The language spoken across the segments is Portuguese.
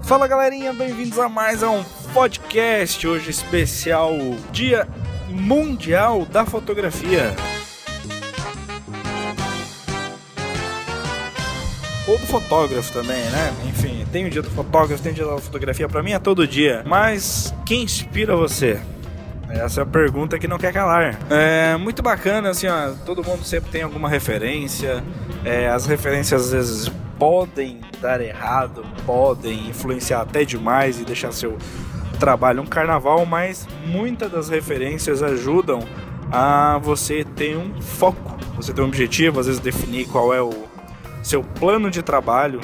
Fala galerinha, bem-vindos a mais um podcast hoje especial Dia Mundial da Fotografia. Ou do fotógrafo também, né? Enfim, tem o dia do fotógrafo, tem o dia da fotografia, pra mim é todo dia. Mas quem inspira você? Essa é a pergunta que não quer calar. É muito bacana, assim, ó, todo mundo sempre tem alguma referência. É, as referências às vezes podem dar errado, podem influenciar até demais e deixar seu trabalho um carnaval, mas muitas das referências ajudam a você ter um foco, você ter um objetivo, às vezes definir qual é o seu plano de trabalho,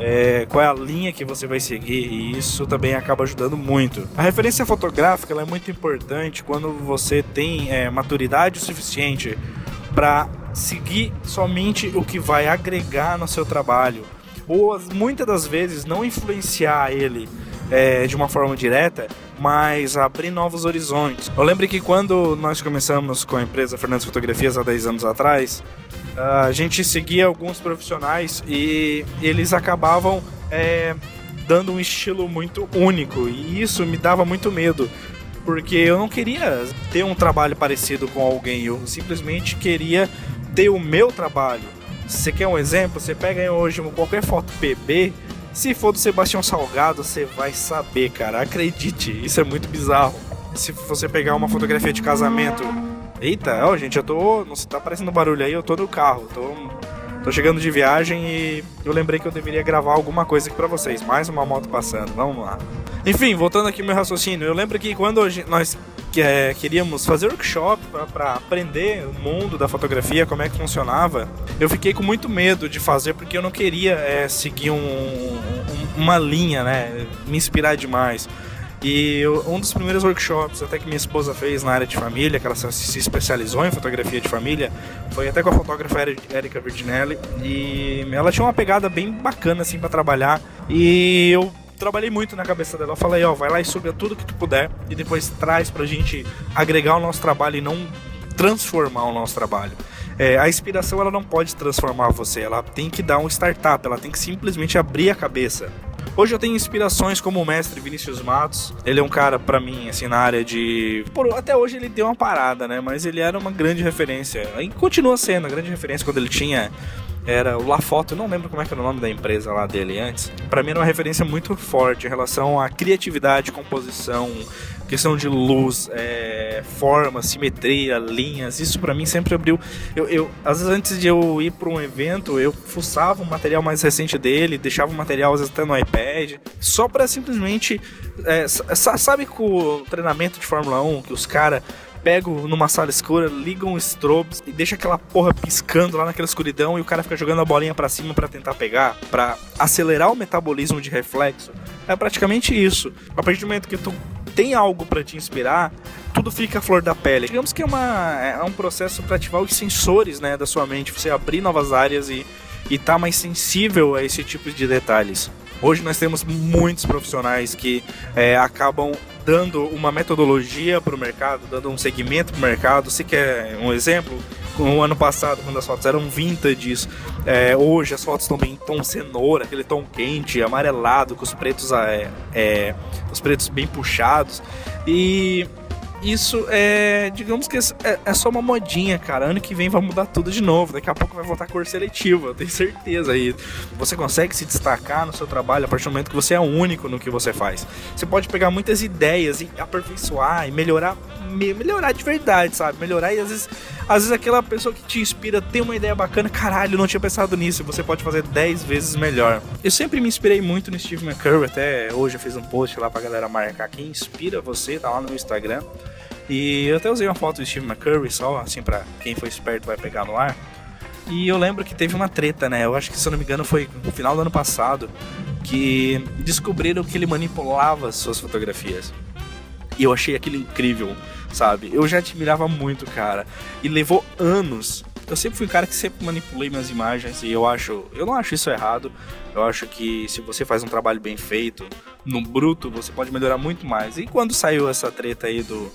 é, qual é a linha que você vai seguir e isso também acaba ajudando muito. A referência fotográfica é muito importante quando você tem é, maturidade suficiente para seguir somente o que vai agregar no seu trabalho ou muitas das vezes não influenciar ele é, de uma forma direta, mas abrir novos horizontes. Eu lembro que quando nós começamos com a empresa Fernandes Fotografias há 10 anos atrás, a gente seguia alguns profissionais e eles acabavam é, dando um estilo muito único e isso me dava muito medo. Porque eu não queria ter um trabalho parecido com alguém, eu simplesmente queria ter o meu trabalho. Você quer um exemplo? Você pega hoje qualquer foto PB, se for do Sebastião Salgado, você vai saber, cara. Acredite, isso é muito bizarro. Se você pegar uma fotografia de casamento Eita, ó, gente, eu tô. Não tá aparecendo barulho aí, eu tô no carro, tô. Tô chegando de viagem e eu lembrei que eu deveria gravar alguma coisa aqui pra vocês. Mais uma moto passando, vamos lá. Enfim, voltando aqui meu raciocínio, eu lembro que quando nós é, queríamos fazer workshop para aprender o mundo da fotografia, como é que funcionava, eu fiquei com muito medo de fazer porque eu não queria é, seguir um, um, uma linha, né? Me inspirar demais. E um dos primeiros workshops até que minha esposa fez na área de família, que ela se especializou em fotografia de família, foi até com a fotógrafa Erika Virginelli. E ela tinha uma pegada bem bacana assim para trabalhar. E eu trabalhei muito na cabeça dela. Eu falei, ó, vai lá e suga tudo que tu puder e depois traz pra gente agregar o nosso trabalho e não transformar o nosso trabalho. É, a inspiração ela não pode transformar você, ela tem que dar um startup, ela tem que simplesmente abrir a cabeça. Hoje eu tenho inspirações como o mestre Vinícius Matos. Ele é um cara, para mim, assim, na área de. Por, até hoje ele deu uma parada, né? Mas ele era uma grande referência. E continua sendo a grande referência quando ele tinha era o La Foto, eu não lembro como é que era o nome da empresa lá dele antes. Para mim era uma referência muito forte em relação à criatividade, composição, questão de luz, é, forma, simetria, linhas. Isso para mim sempre abriu. Eu, eu, às vezes antes de eu ir para um evento, eu fuçava o material mais recente dele, deixava o material às vezes até no iPad, só para simplesmente, é, sabe com o treinamento de Fórmula 1 que os caras pego numa sala escura, ligam strobes e deixa aquela porra piscando lá naquela escuridão e o cara fica jogando a bolinha para cima para tentar pegar, para acelerar o metabolismo de reflexo. É praticamente isso. A partir do momento que tu tem algo para te inspirar, tudo fica a flor da pele. Digamos que é, uma, é um processo para ativar os sensores né, da sua mente, você abrir novas áreas e estar tá mais sensível a esse tipo de detalhes. Hoje nós temos muitos profissionais que é, acabam dando uma metodologia para o mercado, dando um segmento para o mercado. Se quer um exemplo, no ano passado, quando as fotos eram vintage, é, hoje as fotos estão bem tom cenoura, aquele tom quente, amarelado, com os pretos, é, é, os pretos bem puxados. E isso é, digamos que é, é, só uma modinha, cara. Ano que vem vai mudar tudo de novo. Daqui a pouco vai voltar a cor seletiva, eu tenho certeza. E você consegue se destacar no seu trabalho a partir do momento que você é único no que você faz. Você pode pegar muitas ideias e aperfeiçoar e melhorar, melhorar de verdade, sabe? Melhorar e às vezes, às vezes aquela pessoa que te inspira tem uma ideia bacana, caralho, não tinha pensado nisso. Você pode fazer 10 vezes melhor. Eu sempre me inspirei muito no Steve McCurry, até hoje eu fiz um post lá pra galera marcar quem inspira você, tá lá no Instagram. E eu até usei uma foto do Steve McCurry só, assim, pra quem foi esperto vai pegar no ar. E eu lembro que teve uma treta, né? Eu acho que, se eu não me engano, foi no final do ano passado que descobriram que ele manipulava suas fotografias. E eu achei aquilo incrível, sabe? Eu já admirava muito, cara. E levou anos. Eu sempre fui um cara que sempre manipulei minhas imagens e eu acho, eu não acho isso errado. Eu acho que se você faz um trabalho bem feito, no bruto, você pode melhorar muito mais. E quando saiu essa treta aí do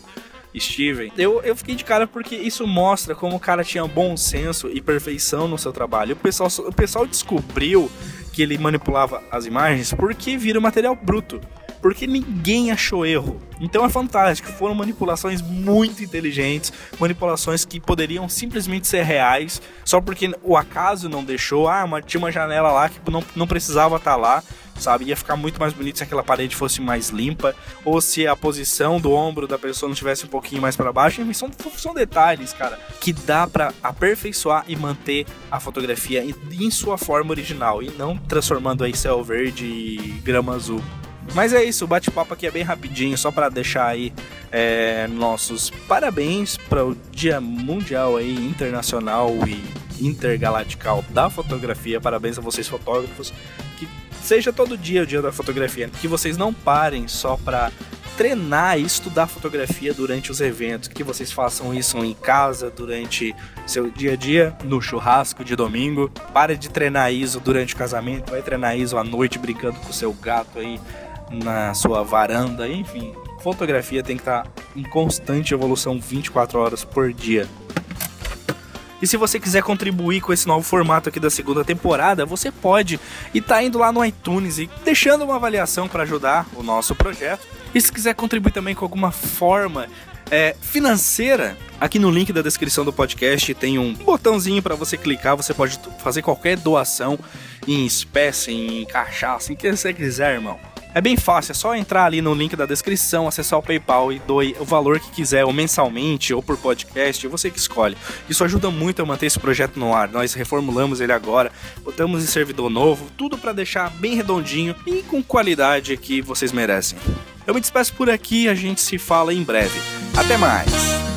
Steven, eu, eu fiquei de cara porque isso mostra como o cara tinha bom senso e perfeição no seu trabalho. O pessoal, o pessoal descobriu que ele manipulava as imagens porque vira material bruto porque ninguém achou erro. Então é fantástico, foram manipulações muito inteligentes, manipulações que poderiam simplesmente ser reais, só porque o acaso não deixou, ah, uma, tinha uma janela lá que não, não precisava estar tá lá, sabe? Ia ficar muito mais bonito se aquela parede fosse mais limpa, ou se a posição do ombro da pessoa não estivesse um pouquinho mais para baixo. Enfim, são, são detalhes, cara, que dá para aperfeiçoar e manter a fotografia em, em sua forma original, e não transformando aí céu verde e grama azul. Mas é isso, o bate-papo aqui é bem rapidinho, só para deixar aí é, nossos parabéns para o Dia Mundial aí, Internacional e Intergalactical da Fotografia. Parabéns a vocês fotógrafos. Que seja todo dia o Dia da Fotografia, que vocês não parem só para treinar e estudar fotografia durante os eventos, que vocês façam isso em casa durante seu dia a dia, no churrasco de domingo. Pare de treinar isso durante o casamento, vai treinar isso à noite brincando com o seu gato aí na sua varanda, enfim. Fotografia tem que estar em constante evolução 24 horas por dia. E se você quiser contribuir com esse novo formato aqui da segunda temporada, você pode e tá indo lá no iTunes e deixando uma avaliação para ajudar o nosso projeto. E se quiser contribuir também com alguma forma é, financeira, aqui no link da descrição do podcast tem um botãozinho para você clicar. Você pode fazer qualquer doação em espécie, em cachaça, em que você quiser, irmão. É bem fácil, é só entrar ali no link da descrição, acessar o PayPal e doe o valor que quiser, ou mensalmente, ou por podcast, você que escolhe. Isso ajuda muito a manter esse projeto no ar. Nós reformulamos ele agora, botamos em servidor novo, tudo para deixar bem redondinho e com qualidade que vocês merecem. Eu me despeço por aqui, a gente se fala em breve. Até mais!